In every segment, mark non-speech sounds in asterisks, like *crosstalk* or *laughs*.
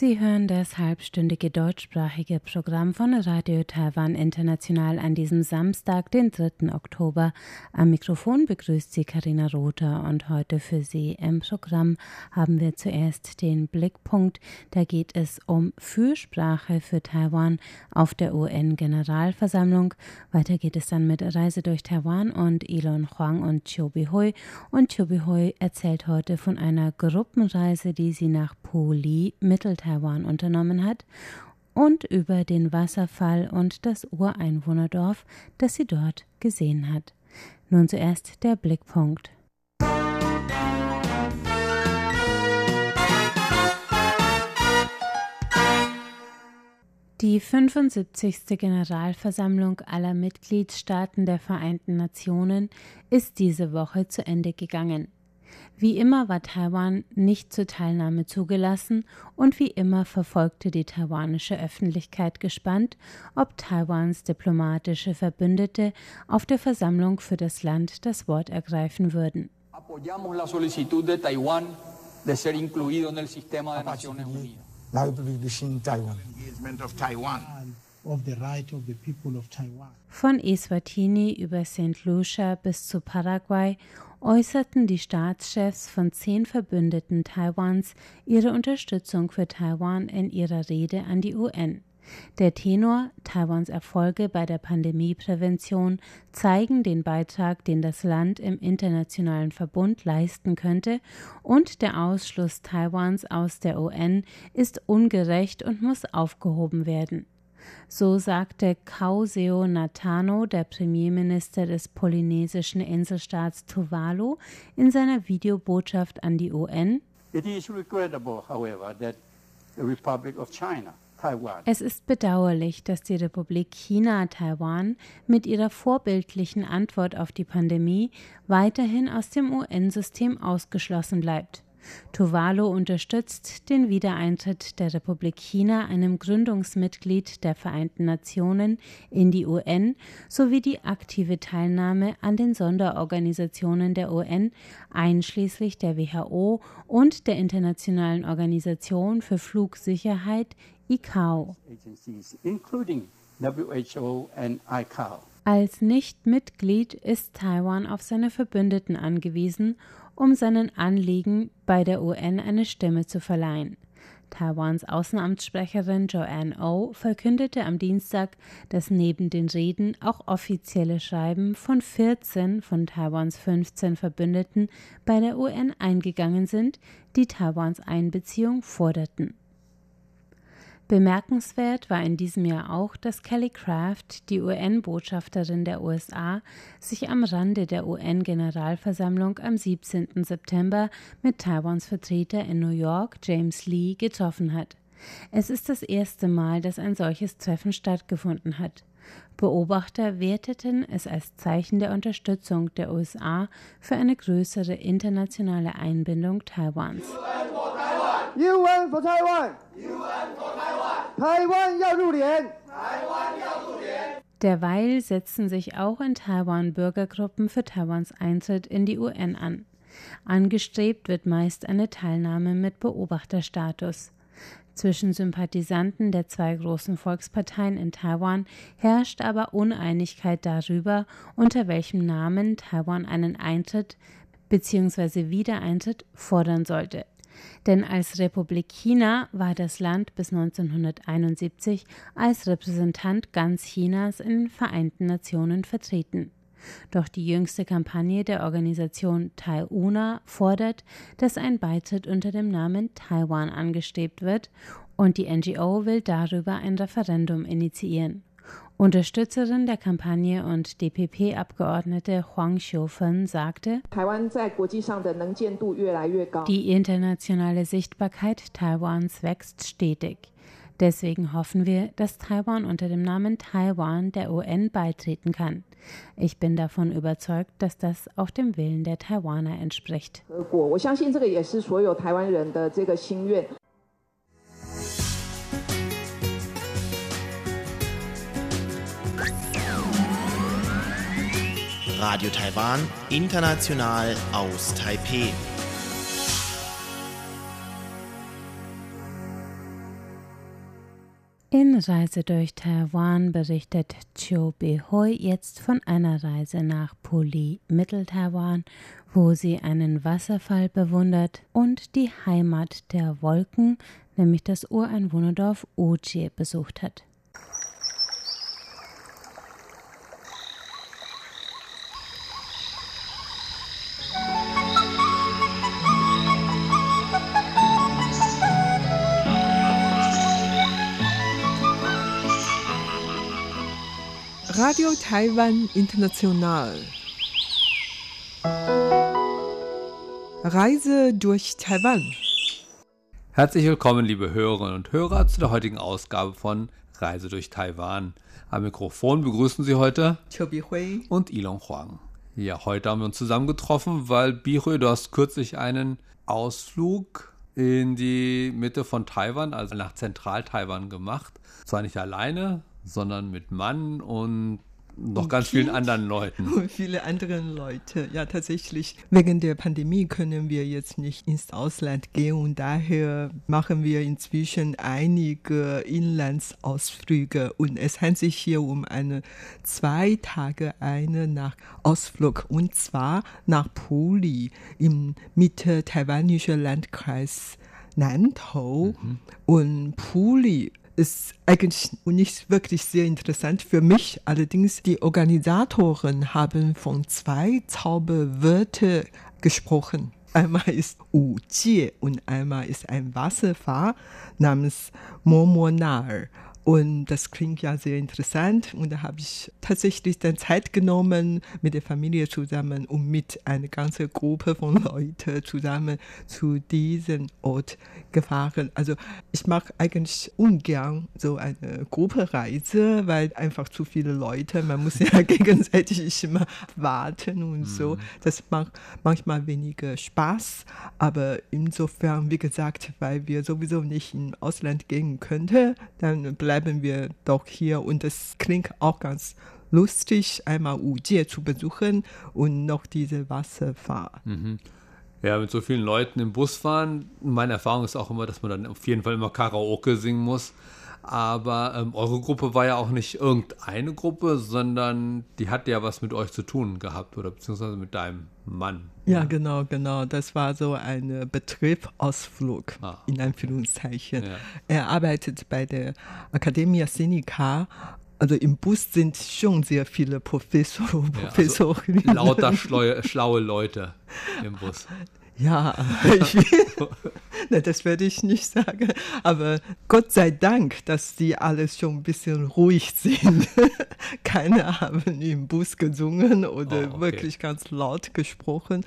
Sie hören das halbstündige deutschsprachige Programm von Radio Taiwan International an diesem Samstag, den 3. Oktober. Am Mikrofon begrüßt Sie Karina Rother und heute für Sie im Programm haben wir zuerst den Blickpunkt. Da geht es um Fürsprache für Taiwan auf der UN-Generalversammlung. Weiter geht es dann mit Reise durch Taiwan und Elon Huang und Chiu Bihui. Und Chiu Bihui erzählt heute von einer Gruppenreise, die sie nach Puli, Mitteltaiwan, Taiwan unternommen hat und über den Wasserfall und das Ureinwohnerdorf, das sie dort gesehen hat. Nun zuerst der Blickpunkt. Die 75. Generalversammlung aller Mitgliedstaaten der Vereinten Nationen ist diese Woche zu Ende gegangen. Wie immer war Taiwan nicht zur Teilnahme zugelassen und wie immer verfolgte die taiwanische Öffentlichkeit gespannt, ob Taiwans diplomatische Verbündete auf der Versammlung für das Land das Wort ergreifen würden. Von Eswatini über St. Lucia bis zu Paraguay äußerten die Staatschefs von zehn Verbündeten Taiwans ihre Unterstützung für Taiwan in ihrer Rede an die UN. Der Tenor Taiwans Erfolge bei der Pandemieprävention zeigen den Beitrag, den das Land im internationalen Verbund leisten könnte, und der Ausschluss Taiwans aus der UN ist ungerecht und muss aufgehoben werden. So sagte Kauseo Natano, der Premierminister des polynesischen Inselstaats Tuvalu, in seiner Videobotschaft an die UN. It is regrettable, however, that the Republic of China, Es ist bedauerlich, dass die Republik China Taiwan mit ihrer vorbildlichen Antwort auf die Pandemie weiterhin aus dem UN-System ausgeschlossen bleibt. Tuvalu unterstützt den Wiedereintritt der Republik China, einem Gründungsmitglied der Vereinten Nationen, in die UN sowie die aktive Teilnahme an den Sonderorganisationen der UN, einschließlich der WHO und der Internationalen Organisation für Flugsicherheit ICAO. Als Nichtmitglied ist Taiwan auf seine Verbündeten angewiesen, um seinen Anliegen bei der UN eine Stimme zu verleihen. Taiwans Außenamtssprecherin Joanne O verkündete am Dienstag, dass neben den Reden auch offizielle Schreiben von 14 von Taiwans 15 Verbündeten bei der UN eingegangen sind, die Taiwans Einbeziehung forderten. Bemerkenswert war in diesem Jahr auch, dass Kelly Craft, die UN-Botschafterin der USA, sich am Rande der UN-Generalversammlung am 17. September mit Taiwans Vertreter in New York, James Lee, getroffen hat. Es ist das erste Mal, dass ein solches Treffen stattgefunden hat. Beobachter werteten es als Zeichen der Unterstützung der USA für eine größere internationale Einbindung Taiwans. UN for Taiwan. Taiwan 要入联。 Derweil setzen sich auch in Taiwan Bürgergruppen für Taiwans Eintritt in die UN an. Angestrebt wird meist eine Teilnahme mit Beobachterstatus. Zwischen Sympathisanten der zwei großen Volksparteien in Taiwan herrscht aber Uneinigkeit darüber, unter welchem Namen Taiwan einen Eintritt bzw. Wiedereintritt fordern sollte. Denn als Republik China war das Land bis 1971 als Repräsentant ganz Chinas in den Vereinten Nationen vertreten. Doch die jüngste Kampagne der Organisation Taiuna fordert, dass ein Beitritt unter dem Namen Taiwan angestrebt wird und die NGO will darüber ein Referendum initiieren. Unterstützerin der Kampagne und DPP-Abgeordnete Huang Xiufen sagte, die internationale Sichtbarkeit Taiwans wächst stetig. Deswegen hoffen wir, dass Taiwan unter dem Namen Taiwan der UN beitreten kann. Ich bin davon überzeugt, dass das auch dem Willen der Taiwaner entspricht. Äh, Radio Taiwan, international aus Taipeh. In Reise durch Taiwan berichtet Chiu Behui jetzt von einer Reise nach Puli, Mitteltaiwan, wo sie einen Wasserfall bewundert und die Heimat der Wolken, nämlich das Ureinwohnerdorf Ujie, besucht hat. Radio Taiwan International. Reise durch Taiwan. Herzlich willkommen, liebe Hörerinnen und Hörer, zu der heutigen Ausgabe von Reise durch Taiwan. Am Mikrofon begrüßen Sie heute Hui. und Ilon Huang. Ja, heute haben wir uns zusammengetroffen, weil Bihui, du hast kürzlich einen Ausflug in die Mitte von Taiwan, also nach Zentral-Taiwan gemacht. Zwar nicht alleine, sondern mit Mann und noch Und ganz Kind. vielen anderen Leuten. *laughs* Und viele andere Leute. Ja, tatsächlich, wegen der Pandemie können wir jetzt nicht ins Ausland gehen und daher machen wir inzwischen einige Inlandsausflüge und es handelt sich hier um eine zwei Tage eine nach Ausflug und zwar nach Puli im mitte-taiwanischen Landkreis Nantou und Puli ist eigentlich nicht wirklich sehr interessant für mich. Allerdings die Organisatoren haben von zwei Zauberwörter gesprochen. Einmal ist Wu Jie und einmal ist ein Wasserfall namens Momonar. Und das klingt ja sehr interessant. Und da habe ich tatsächlich dann Zeit genommen mit der Familie zusammen, um mit einer ganzen Gruppe von Leuten zusammen zu diesem Ort gefahren. Also ich mag eigentlich ungern so eine Gruppereise, weil einfach zu viele Leute, man muss ja *laughs* gegenseitig immer warten und so. Das macht manchmal weniger Spaß. Aber insofern, wie gesagt, weil wir sowieso nicht in Ausland gehen könnten, dann bleiben wir doch hier. Und es klingt auch ganz lustig, einmal Ujie zu besuchen und noch diese Wasserfahrt. Ja, mit so vielen Leuten im Bus fahren. Meine Erfahrung ist auch immer, dass man dann auf jeden Fall immer Karaoke singen muss. Aber ähm, eure Gruppe war ja auch nicht irgendeine Gruppe, sondern die hat ja was mit euch zu tun gehabt oder beziehungsweise mit deinem Mann. Ja, genau, genau. Das war so ein Betriebausflug, Ah. in Anführungszeichen. Ja. Er arbeitet bei der Academia Sinica. Also im Bus sind schon sehr viele Professor, Ja, Professorinnen. also lauter schlaue Leute im Bus. *laughs* Ja, *laughs* na, das werde ich nicht sagen. Aber Gott sei Dank, dass die alle schon ein bisschen ruhig sind. *laughs* Keiner haben im Bus gesungen oder Oh, okay. wirklich ganz laut gesprochen.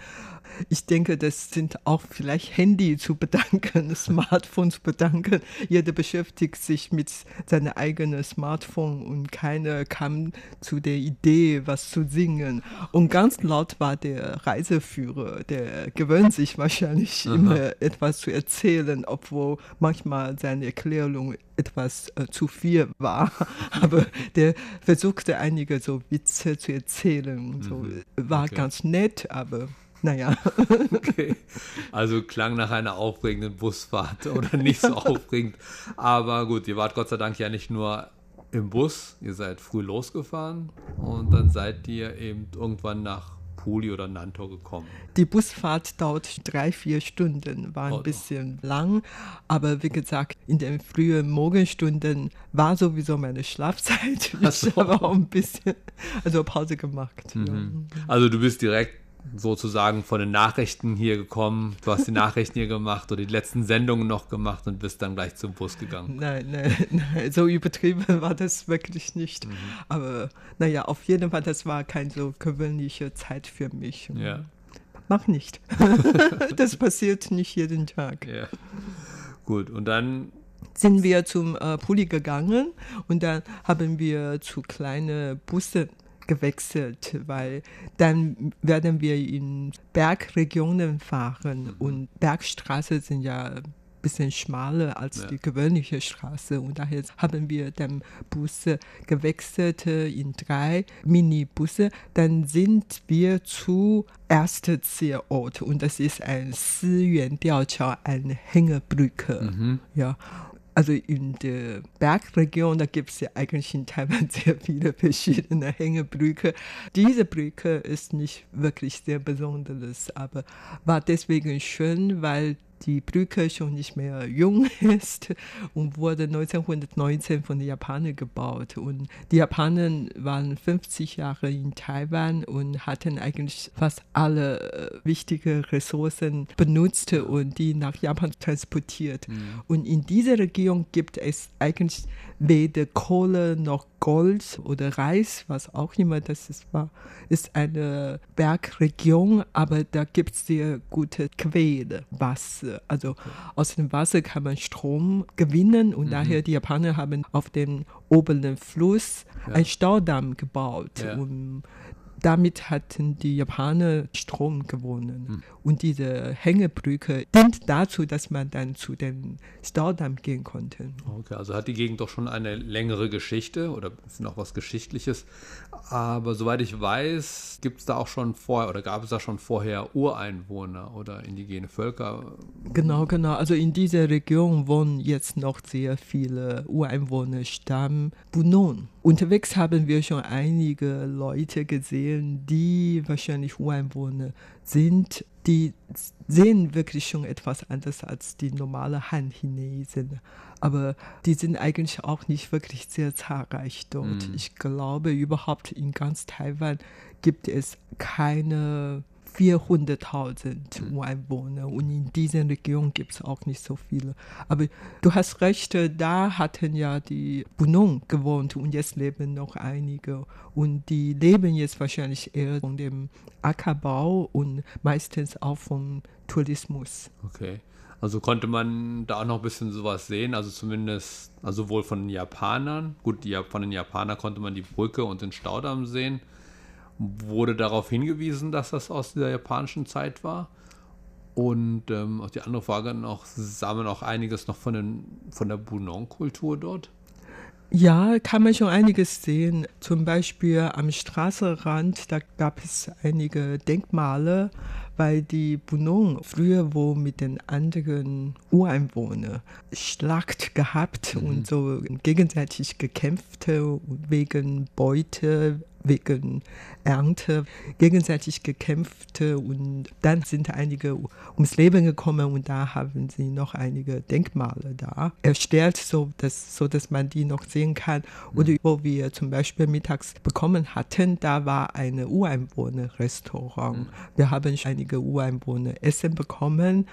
Ich denke, das sind auch vielleicht Handy zu bedanken, *laughs* Smartphone zu bedanken. Jeder beschäftigt sich mit seinem eigenen Smartphone und keiner kam zu der Idee, was zu singen. Und ganz laut war der Reiseführer, der gewöhnt sich wahrscheinlich Aha. immer etwas zu erzählen, obwohl manchmal seine Erklärung etwas äh, zu viel war. *laughs* Aber der versuchte einige so Witze zu erzählen. So Mhm. war Okay. ganz nett, aber naja. *laughs* Okay. Also klang nach einer aufregenden Busfahrt *laughs* oder nicht so aufregend. Aber gut, ihr wart Gott sei Dank ja nicht nur im Bus, ihr seid früh losgefahren und dann seid ihr eben irgendwann nach Puli oder Nantou gekommen. Die Busfahrt dauert drei, vier Stunden, war ein Oh, bisschen lang, aber wie gesagt, in den frühen Morgenstunden war sowieso meine Schlafzeit. Ich so. *laughs* habe auch ein bisschen also Pause gemacht. Mhm. Also du bist direkt sozusagen von den Nachrichten hier gekommen, du hast die *laughs* Nachrichten hier gemacht oder die letzten Sendungen noch gemacht und bist dann gleich zum Bus gegangen. Nein, nein, *laughs* nein, so übertrieben war das wirklich nicht. Mhm. Aber naja, auf jeden Fall, das war keine so gewöhnliche Zeit für mich. Ja. Mach nicht. *laughs* das passiert nicht jeden Tag. Ja. Gut, und dann sind wir zum äh, Pulli gegangen und dann haben wir zu kleinen Bussen gewechselt, weil dann werden wir in Bergregionen fahren und Bergstraßen sind ja bisschen schmaler als Ja. die gewöhnliche Straße. Und daher haben wir dann Busse gewechselt äh, in drei Minibusse. Dann sind wir zu ersten Zielort und das ist ein Siyuan-Diaoqiao, eine Hängebrücke. Ja. Also in der Bergregion, da gibt es ja eigentlich in Taiwan *laughs* sehr viele verschiedene Hängebrücke. Diese Brücke ist nicht wirklich sehr besonderes, aber war deswegen schön, weil die Brücke schon nicht mehr jung *laughs* ist und wurde 1919 von den Japanern gebaut. Und die Japaner waren 50 Jahre in Taiwan und hatten eigentlich fast alle äh, wichtige Ressourcen benutzt und die nach Japan transportiert. Und in dieser Region gibt es eigentlich weder Kohle noch Gold oder Reis, was auch immer das ist, war, ist eine Bergregion, aber da gibt es sehr gute Quelle, Wasser. Also aus dem Wasser kann man Strom gewinnen und daher die Japaner haben auf dem oberen Fluss einen Staudamm gebaut. Ja. Und damit hatten die Japaner Strom gewonnen. Und diese Hängebrücke dient dazu, dass man dann zu dem Staudamm gehen konnte. Okay, also hat die Gegend doch schon eine längere Geschichte oder ist noch was Geschichtliches. Aber soweit ich weiß, gibt es da auch schon vorher oder gab es da schon vorher Ureinwohner oder indigene Völker? Genau, genau. Also in dieser Region wohnen jetzt noch sehr viele Ureinwohner, Stamm Bunon. Unterwegs haben wir schon einige Leute gesehen, die wahrscheinlich Ureinwohner sind. Die sehen wirklich schon etwas anders als die normale Han-Chinesen. Aber die sind eigentlich auch nicht wirklich sehr zahlreich dort. Ich glaube, überhaupt in ganz Taiwan gibt es keine 400.000 Ureinwohner und in dieser Region gibt es auch nicht so viele. Aber du hast recht, äh, da hatten ja die Bunong gewohnt und jetzt leben noch einige und die leben jetzt wahrscheinlich eher von dem Ackerbau und meistens auch vom Tourismus. Okay. Also konnte man da auch noch ein bisschen sowas sehen, also zumindest, also sowohl von den Japanern, gut, die, von den Japanern konnte man die Brücke und den Staudamm sehen. Wurde darauf hingewiesen, dass das aus der japanischen Zeit war. Und ähm, auf die andere Frage noch, sah man auch einiges noch von, den, von der Bunong-Kultur dort? Ja, kann man schon einiges sehen. Zum Beispiel am Straßenrand, da gab es einige Denkmale, weil die Bunong früher wo mit den anderen Ureinwohnern Schlacht gehabt und so gegenseitig gekämpft wegen Beute, wegen Ernte, gegenseitig gekämpft und dann sind einige ums Leben gekommen und da haben sie noch einige Denkmale da erstellt, so dass, so dass man die noch sehen kann. Oder wo wir zum Beispiel mittags bekommen hatten, da war ein Ureinwohner-Restaurant. Wir haben einige Ureinwohner Essen bekommen.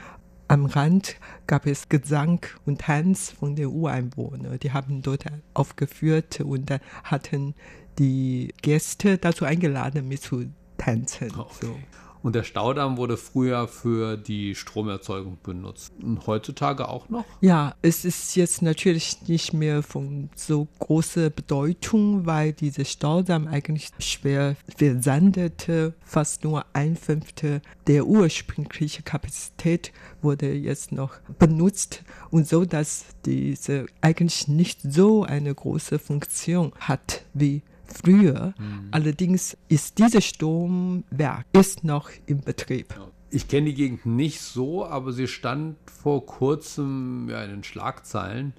Am Rand gab es Gesang und Tanz von den Ureinwohnern. Die haben dort aufgeführt und dann hatten die Gäste dazu eingeladen, mit zu tanzen. So. Und der Staudamm wurde früher für die Stromerzeugung benutzt. Und heutzutage auch noch? Ja, es ist jetzt natürlich nicht mehr von so großer Bedeutung, weil dieser Staudamm eigentlich schwer versandete. Fast nur ein Fünftel der ursprünglichen Kapazität wurde jetzt noch benutzt und so, dass diese eigentlich nicht so eine große Funktion hat wie früher. Allerdings ist dieses Stromwerk ist noch im Betrieb. Ich kenne die Gegend nicht so, aber sie stand vor kurzem ja, in den Schlagzeilen.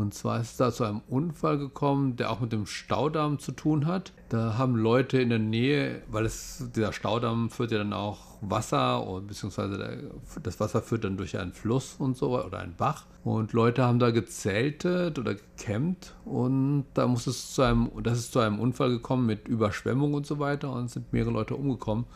Und zwar ist es da zu einem Unfall gekommen, der auch mit dem Staudamm zu tun hat. Da haben Leute in der Nähe, weil es, dieser Staudamm führt ja dann auch Wasser, und, beziehungsweise der, das Wasser führt dann durch einen Fluss und so oder einen Bach. Und Leute haben da gezeltet oder gecampt und da muss es zu einem, das ist zu einem Unfall gekommen mit Überschwemmung und so weiter und es sind mehrere Leute umgekommen.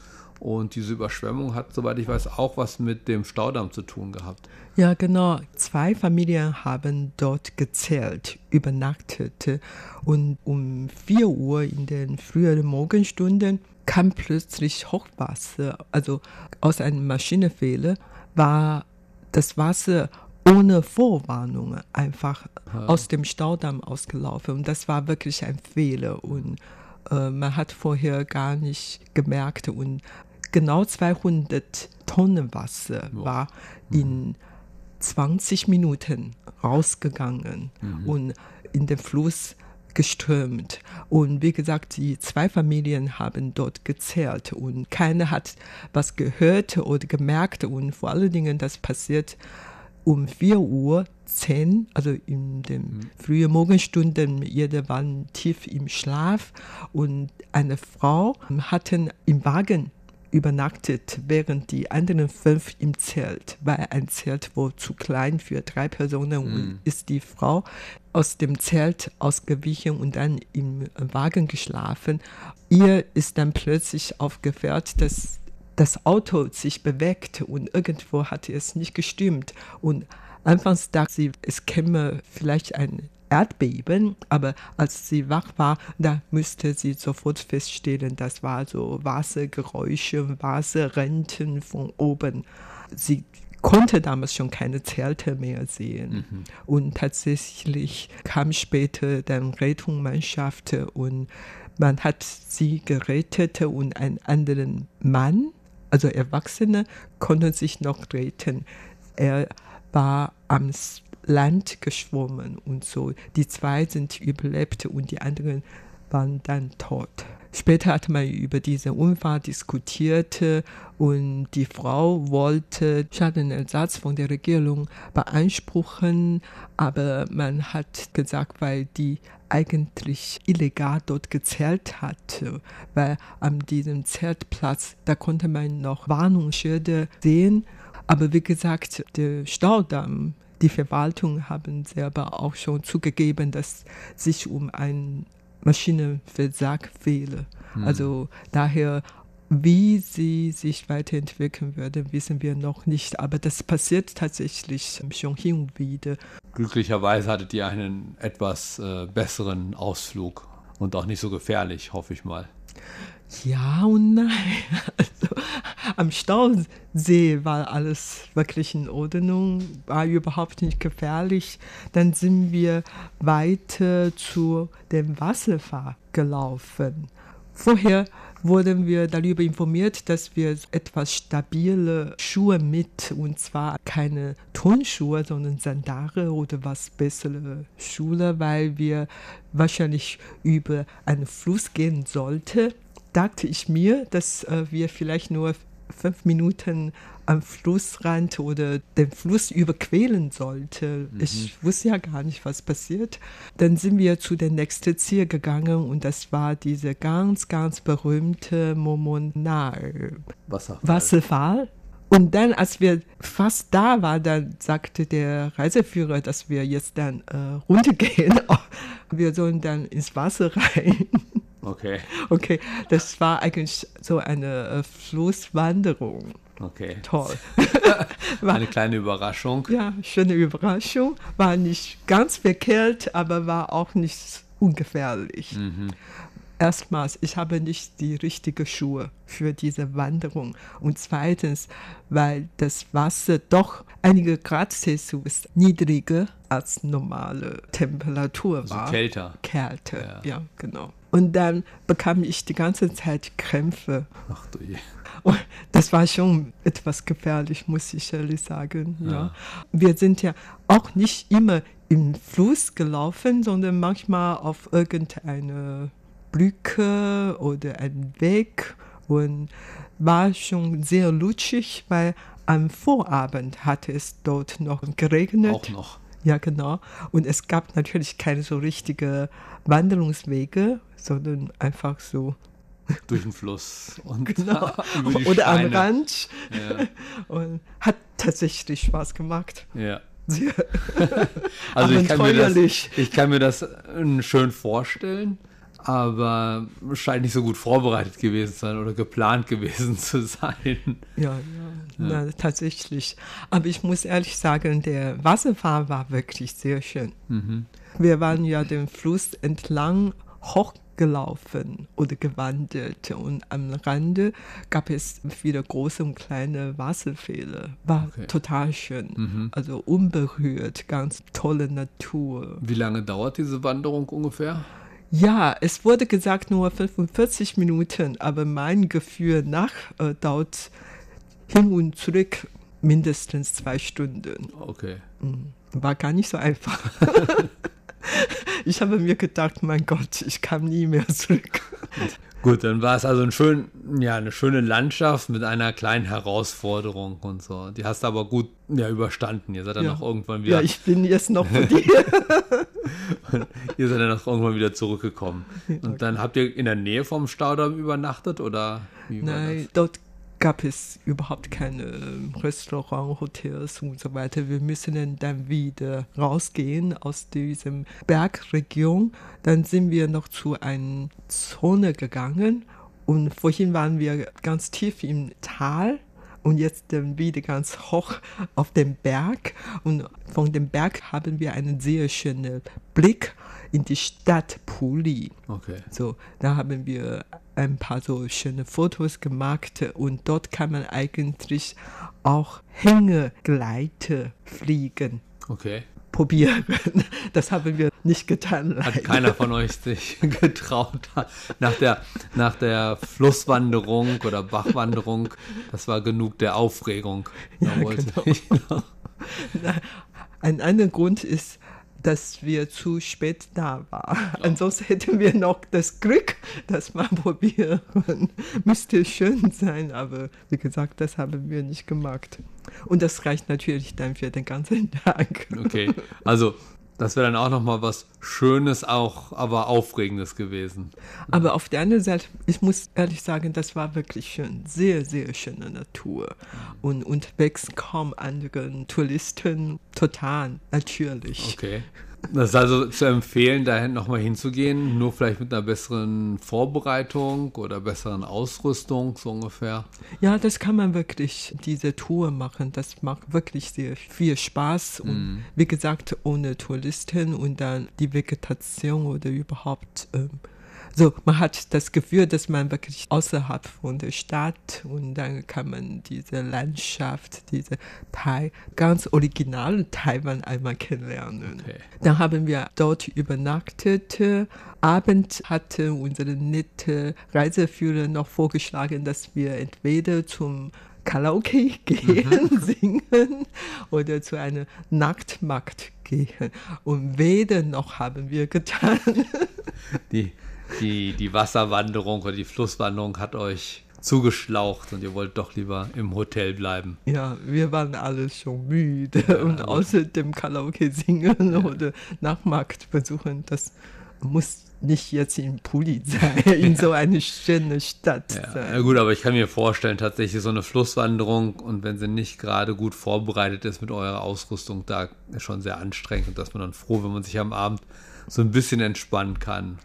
Und diese Überschwemmung hat, soweit ich weiß, auch was mit dem Staudamm zu tun gehabt. Ja, genau. Zwei Familien haben dort gezählt, übernachtet. Und um 4 Uhr in den früheren Morgenstunden kam plötzlich Hochwasser. Also aus einem Maschinenfehler war das Wasser ohne Vorwarnung einfach aus dem Staudamm ausgelaufen. Und das war wirklich ein Fehler. Und äh, man hat vorher gar nicht gemerkt. Und genau 200 Tonnen Wasser war in 20 Minuten rausgegangen und in den Fluss geströmt. Und wie gesagt, die zwei Familien haben dort gezählt und keiner hat was gehört oder gemerkt. Und vor allen Dingen, das passiert um 4 Uhr 10, also in den frühen Morgenstunden, jeder war tief im Schlaf und eine Frau hatte im Wagen übernachtet, während die anderen fünf im Zelt, weil ein Zelt war zu klein für drei Personen und ist die Frau aus dem Zelt ausgewichen und dann im Wagen geschlafen. Ihr ist dann plötzlich aufgefällt, dass das Auto sich bewegt und irgendwo hatte es nicht gestimmt. Und anfangs dachte sie, es käme vielleicht ein Erdbeben, aber als sie wach war, da müsste sie sofort feststellen, das war so Wassergeräusche, Wasserrenten von oben. Sie konnte damals schon keine Zelte mehr sehen. Und tatsächlich kam später dann Rettungsmannschaft und man hat sie gerettet und einen anderen Mann, also Erwachsene, konnte sich noch retten. Er war am Land geschwommen und so. Die zwei sind überlebt und die anderen waren dann tot. Später hat man über diesen Unfall diskutiert und die Frau wollte Schadenersatz von der Regierung beanspruchen, aber man hat gesagt, weil die eigentlich illegal dort gezählt hat, weil an diesem Zeltplatz, da konnte man noch Warnungsschilder sehen, aber wie gesagt, der Staudamm die Verwaltung haben selber auch schon zugegeben, dass sich um ein Maschinenversag fehle. Hm. Also daher, wie sie sich weiterentwickeln würde, wissen wir noch nicht. Aber das passiert tatsächlich schon hin und wieder. Glücklicherweise hattet ihr einen etwas äh, besseren Ausflug und auch nicht so gefährlich, hoffe ich mal. Ja und nein. Am Stausee war alles wirklich in Ordnung, war überhaupt nicht gefährlich. Dann sind wir weiter zu dem Wasserfall gelaufen. Vorher wurden wir darüber informiert, dass wir etwas stabile Schuhe mit, und zwar keine Turnschuhe, sondern Sandale oder was bessere Schuhe, weil wir wahrscheinlich über einen Fluss gehen sollten dachte ich mir, dass äh, wir vielleicht nur fünf Minuten am Flussrand oder den Fluss überqueren sollten. Mhm. Ich wusste ja gar nicht, was passiert. Dann sind wir zu der nächsten Ziel gegangen und das war diese ganz, ganz berühmte Momonal Wasserfall. Wasserfall. Und dann, als wir fast da waren, dann sagte der Reiseführer, dass wir jetzt dann äh, runtergehen. *laughs* Wir sollen dann ins Wasser rein. Okay. Okay, das war eigentlich so eine äh, Flusswanderung. Okay. Toll. *laughs* war, eine kleine Überraschung. Ja, schöne Überraschung. War nicht ganz verkehrt, aber war auch nicht ungefährlich. Mhm. Erstmals, ich habe nicht die richtigen Schuhe für diese Wanderung. Und zweitens, weil das Wasser doch einige Grad Celsius niedriger als normale Temperatur Also war. kälter. Kälter, Ja. ja, genau. Und dann bekam ich die ganze Zeit Krämpfe. Ach du je. Und das war schon etwas gefährlich, muss ich ehrlich sagen. Ja. Ja. Wir sind ja auch nicht immer im Fluss gelaufen, sondern manchmal auf irgendeine Brücke oder einen Weg und war schon sehr lutschig, weil am Vorabend hatte es dort noch geregnet. Auch noch. Ja, genau. Und es gab natürlich keine so richtige Wanderungswege, sondern einfach so Durch den Fluss. Und *laughs* Genau. *laughs* über die oder am Steine. Rand. Ja. Und hat tatsächlich Spaß gemacht. Ja. *laughs* Also ich kann, mir das, ich kann mir das äh, schön vorstellen, aber scheint nicht so gut vorbereitet gewesen zu sein oder geplant gewesen zu sein. Ja, ja, Na, tatsächlich. Aber ich muss ehrlich sagen, der Wasserfall war wirklich sehr schön. Mhm. Wir waren ja den Fluss entlang hochgelaufen oder gewandert und am Rande gab es viele große und kleine Wasserfälle. War Okay. total schön. Mhm. Also unberührt, ganz tolle Natur. Wie lange dauert diese Wanderung ungefähr? Ja, es wurde gesagt nur 45 Minuten, aber mein Gefühl nach äh, dauert hin und zurück mindestens zwei Stunden. Okay. War gar nicht so einfach. *laughs* ich habe mir gedacht, mein Gott, ich kam nie mehr zurück. Gut, dann war es also ein schön, ja, eine schöne Landschaft mit einer kleinen Herausforderung und so. Die hast du aber gut ja, überstanden. Ihr seid dann Ja. auch irgendwann wieder, Ja, ich bin jetzt noch vor *laughs* dir. *laughs* ihr seid dann auch irgendwann wieder zurückgekommen. Und dann habt ihr in der Nähe vom Staudamm übernachtet oder wie war Nein, dort gab es überhaupt keine ähm, Restaurant, Hotels und so weiter. Wir müssen dann wieder rausgehen aus diesem Bergregion. Dann sind wir noch zu einer Zone gegangen und vorhin waren wir ganz tief im Tal. Und jetzt dann wieder ganz hoch auf dem Berg. Und von dem Berg haben wir einen sehr schönen Blick in die Stadt Puli. Okay. So, da haben wir ein paar so schöne Fotos gemacht und dort kann man eigentlich auch Hängegleiter fliegen. Okay. Probieren. *laughs* Das haben wir nicht getan. Hat leider. keiner von euch sich *laughs* getraut. Nach der, nach der Flusswanderung oder Bachwanderung, das war genug der Aufregung. Ja, genau. ich *laughs* Ein anderer Grund ist, dass wir zu spät da waren. Ansonsten hätten wir noch das Glück, das mal *laughs* probieren. Müsste schön sein, aber wie gesagt, das haben wir nicht gemacht. Und das reicht natürlich dann für den ganzen *laughs* Tag. Okay, also das wäre dann auch nochmal was Schönes, auch aber Aufregendes gewesen. Aber auf der anderen Seite, ich muss ehrlich sagen, das war wirklich schön. Sehr, sehr schöne Natur. Und unterwegs kaum anderen Touristen. Total, natürlich. Okay. Das ist also zu empfehlen, dahin nochmal hinzugehen, nur vielleicht mit einer besseren Vorbereitung oder besseren Ausrüstung, so ungefähr. Ja, das kann man wirklich, diese Tour machen. Das macht wirklich sehr viel Spaß. Und wie gesagt, ohne Touristen und dann die Vegetation oder überhaupt. Ähm, so, man hat das Gefühl, dass man wirklich außerhalb von der Stadt und dann kann man diese Landschaft, diese Thai, ganz originale Taiwan einmal kennenlernen. Okay. Dann haben wir dort übernachtet. Abend hatte unsere nette Reiseführer noch vorgeschlagen, dass wir entweder zum Karaoke *laughs* gehen, singen oder zu einem Nachtmarkt gehen. Und weder noch haben wir getan. Die, die, die Wasserwanderung oder die Flusswanderung hat euch zugeschlaucht und ihr wollt doch lieber im Hotel bleiben. Ja, wir waren alle schon müde und gut. außer dem Karaoke singen oder Nachtmarkt besuchen, das muss nicht jetzt in Puli sein, *laughs* in so eine schöne Stadt Ja, sein. ja gut, aber ich kann mir vorstellen, tatsächlich so eine Flusswanderung und wenn sie nicht gerade gut vorbereitet ist mit eurer Ausrüstung, da ist schon sehr anstrengend und dass man dann froh, wenn man sich am Abend so ein bisschen entspannen kann.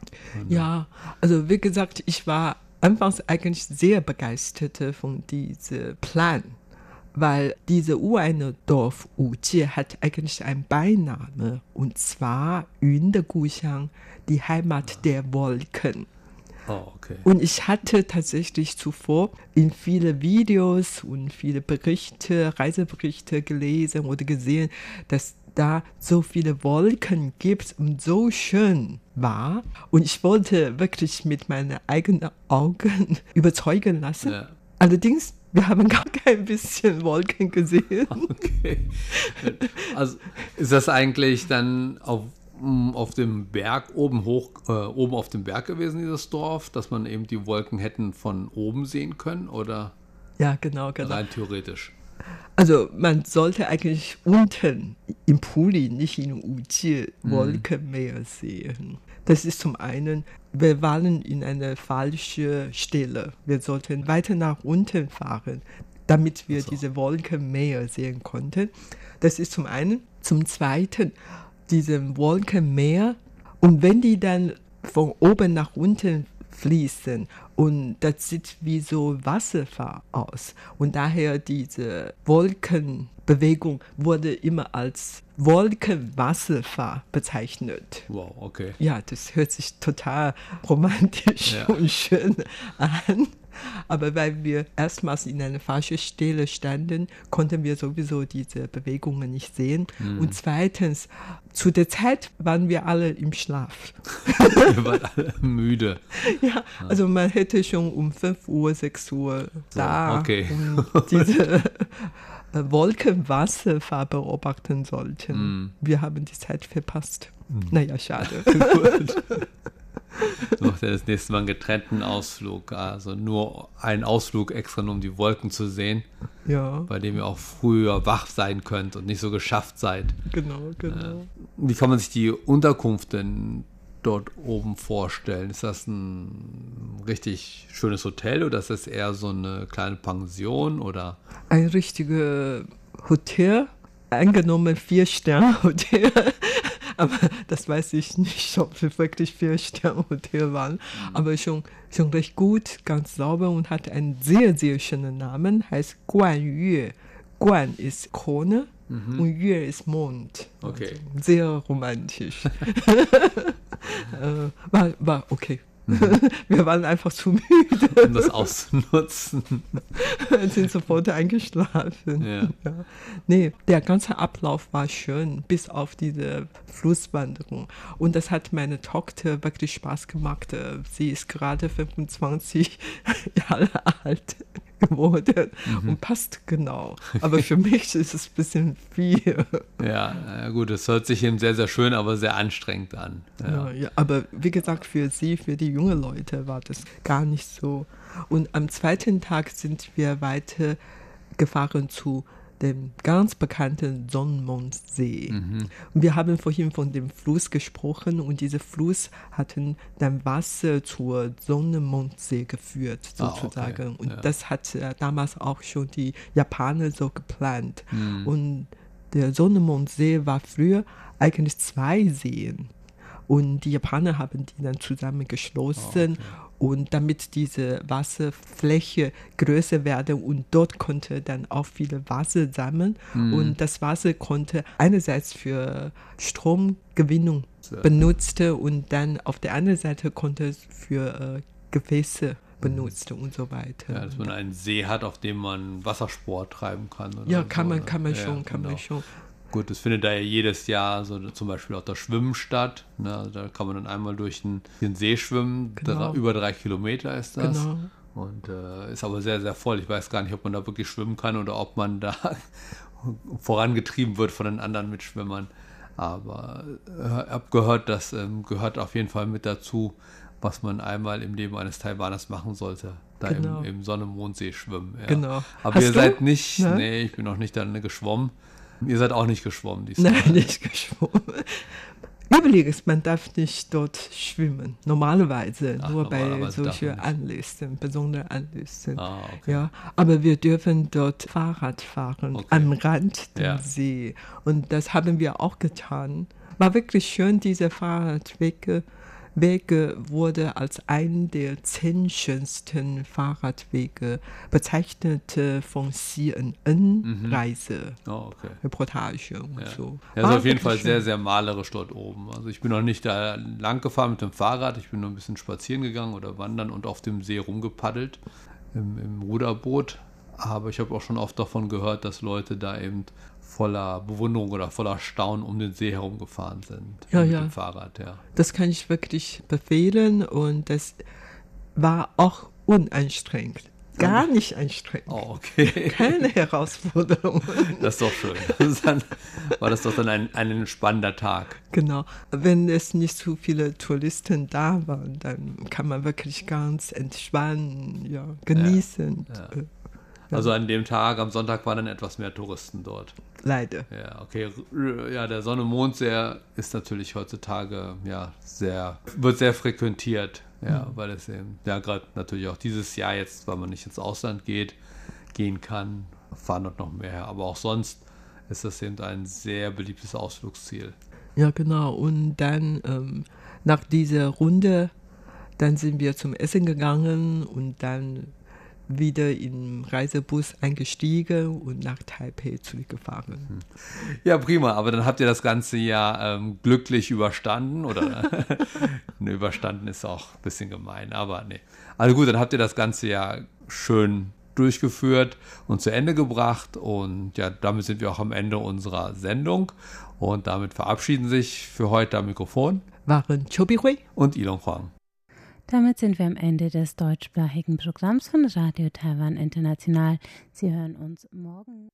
Ja, also wie gesagt, ich war anfangs eigentlich sehr begeistert von diesem Plan, weil diese ureinige Dorf Wujie hat eigentlich einen Beiname und zwar Yun der Guxiang, die Heimat der Wolken. Oh, okay. Und ich hatte tatsächlich zuvor in viele Videos und viele Berichte, Reiseberichte gelesen oder gesehen, dass da so viele Wolken gibt und so schön war. Und ich wollte wirklich mit meinen eigenen Augen *laughs* überzeugen lassen. Ja. Allerdings, wir haben gar kein bisschen Wolken gesehen. *laughs* Okay. Also ist das eigentlich dann auf, m, auf dem Berg oben hoch, äh, oben auf dem Berg gewesen, dieses Dorf, dass man eben die Wolken hätten von oben sehen können oder Ja, genau, genau. rein theoretisch? Also man sollte eigentlich unten im Puli, nicht in Ujie, Wolkenmeer sehen. Das ist zum einen, wir waren in einer falschen Stelle. Wir sollten weiter nach unten fahren, damit wir diese Wolkenmeer sehen konnten. Das ist zum einen. Zum zweiten, diesem Wolkenmeer. Und wenn die dann von oben nach unten fließen und das sieht wie so Wasserfall aus. Und daher diese Wolkenbewegung wurde immer als Wolkenwasserfall bezeichnet. Wow, okay. Ja, das hört sich total romantisch Ja. und schön an. Aber weil wir erstmals in einer falschen Stelle standen, konnten wir sowieso diese Bewegungen nicht sehen. Und zweitens, zu der Zeit waren wir alle im Schlaf. *laughs* Ihr wart alle müde. *laughs* Ja, also man hätte schon um 5 Uhr, 6 Uhr da okay. und diese *laughs* äh, Wolkenwasserfahrt beobachten sollten. Mm. Wir haben die Zeit verpasst. Mm. Naja, schade. *laughs* Macht er das nächste Mal einen getrennten Ausflug. Also nur einen Ausflug extra, nur um die Wolken zu sehen. Ja. Bei dem ihr auch früher wach sein könnt und nicht so geschafft seid. Genau, genau. Äh, wie kann man sich die Unterkunft denn dort oben vorstellen? Ist das ein richtig schönes Hotel oder ist das eher so eine kleine Pension oder? Ein richtiges Hotel, angenommen Vier-Sterne-Hotel. *laughs* Aber das weiß ich nicht, ob wir wirklich Vier-Sterne-Hotel waren. Mhm. Aber schon, schon recht gut, ganz sauber und hat einen sehr, sehr schönen Namen, heißt Guan Yue. Guan ist Krone mhm. und Yue ist Mond. Okay. Also sehr romantisch. *laughs* äh, war, war okay. *laughs* Wir waren einfach zu müde. *laughs* Um das auszunutzen. *laughs* sind sofort eingeschlafen. Ja. ja. Nee, der ganze Ablauf war schön, bis auf diese Flusswanderung. Und das hat meine Tochter wirklich Spaß gemacht. Sie ist gerade 25 Jahre alt geworden mhm. und passt genau. Aber für *laughs* mich ist es ein bisschen viel. Ja, gut, es hört sich eben sehr, sehr schön, aber sehr anstrengend an. Ja. Ja, ja, aber wie gesagt, für sie, für die jungen Leute war das gar nicht so. Und am zweiten Tag sind wir weiter gefahren zu dem ganz bekannten Sonnenmondsee. Mhm. Und wir haben vorhin von dem Fluss gesprochen und dieser Fluss hat dann Wasser zur Sonnenmondsee geführt, sozusagen. Ah, okay. Und ja. das hat äh, damals auch schon die Japaner so geplant. Mhm. Und der Sonnenmondsee war früher eigentlich zwei Seen. Und die Japaner haben die dann zusammengeschlossen. Oh, okay. Und damit diese Wasserfläche größer werde und dort konnte dann auch viele Wasser sammeln. Mhm. Und das Wasser konnte einerseits für Stromgewinnung benutzt und dann auf der anderen Seite konnte es für äh, Gefäße benutzt und so weiter. Ja, dass man einen See hat, auf dem man Wassersport treiben kann. ja, kann so, man, kann man ja, schon, kann genau. man schon. Gut, das findet da ja jedes Jahr so zum Beispiel auch das Schwimmen statt. Ne? Also da kann man dann einmal durch den, den See schwimmen. Genau. Drei, über drei Kilometer ist das. Genau. Und äh, ist aber sehr, sehr voll. Ich weiß gar nicht, ob man da wirklich schwimmen kann oder ob man da *laughs* vorangetrieben wird von den anderen Mitschwimmern. Aber ich äh, habe gehört, das ähm, gehört auf jeden Fall mit dazu, was man einmal im Leben eines Taiwaners machen sollte. Da Genau. im, im Sonne-Mondsee schwimmen. Ja. Genau. Aber Hast ihr du? seid nicht, Ne? nee, ich bin noch nicht dann geschwommen. Ihr seid auch nicht geschwommen diesmal. Nein, nicht geschwommen. Übrigens, man darf nicht dort schwimmen. Normalerweise, Ach, nur bei normalerweise darf solchen Anlässen, besonderen Anlässen. Ah, okay. Ja, aber wir dürfen dort Fahrrad fahren, Okay. am Rand des Ja. See. Und das haben wir auch getan. War wirklich schön, diese Fahrradwege Wege wurde als ein der zehn schönsten Fahrradwege bezeichnet von CNN-Reise. Oh, okay. Reportage und Ja. so. Ja, ist auf jeden Fall wirklich sehr, schön. sehr malerisch dort oben. Also ich bin noch nicht da lang gefahren mit dem Fahrrad, ich bin nur ein bisschen spazieren gegangen oder wandern und auf dem See rumgepaddelt im, im Ruderboot. Aber ich habe auch schon oft davon gehört, dass Leute da eben voller Bewunderung oder voller Staunen um den See herumgefahren sind. Ja, mit ja. dem Fahrrad, ja. Das kann ich wirklich befehlen und das war auch unanstrengend. Gar nicht anstrengend. Oh, okay. Keine Herausforderung. *laughs* Das ist doch schön. Das dann, war das doch dann ein, ein entspannender Tag. Genau. Wenn es nicht zu viele Touristen da waren, dann kann man wirklich ganz entspannen, ja, genießen. Ja. Äh, Also an dem Tag, am Sonntag, waren dann etwas mehr Touristen dort. Leider. Ja, okay. Ja, der Sonne Mond sehr ist natürlich heutzutage ja sehr wird sehr frequentiert, ja, weil es eben ja gerade natürlich auch dieses Jahr jetzt, weil man nicht ins Ausland geht, gehen kann, fahren dort noch mehr. Aber auch sonst ist das eben ein sehr beliebtes Ausflugsziel. Ja, genau. Und dann ähm, nach dieser Runde, dann sind wir zum Essen gegangen und dann wieder im Reisebus eingestiegen und nach Taipei zurückgefahren. Ja, prima. Aber dann habt ihr das ganze Jahr ähm, glücklich überstanden oder *laughs* *laughs* ne, überstanden ist auch ein bisschen gemein, aber nee. Also gut, dann habt ihr das ganze Jahr schön durchgeführt und zu Ende gebracht und ja, damit sind wir auch am Ende unserer Sendung und damit verabschieden sich für heute am Mikrofon Waren Chobihui? und Ilon Huang. Damit sind wir am Ende des deutschsprachigen Programms von Radio Taiwan International. Sie hören uns morgen.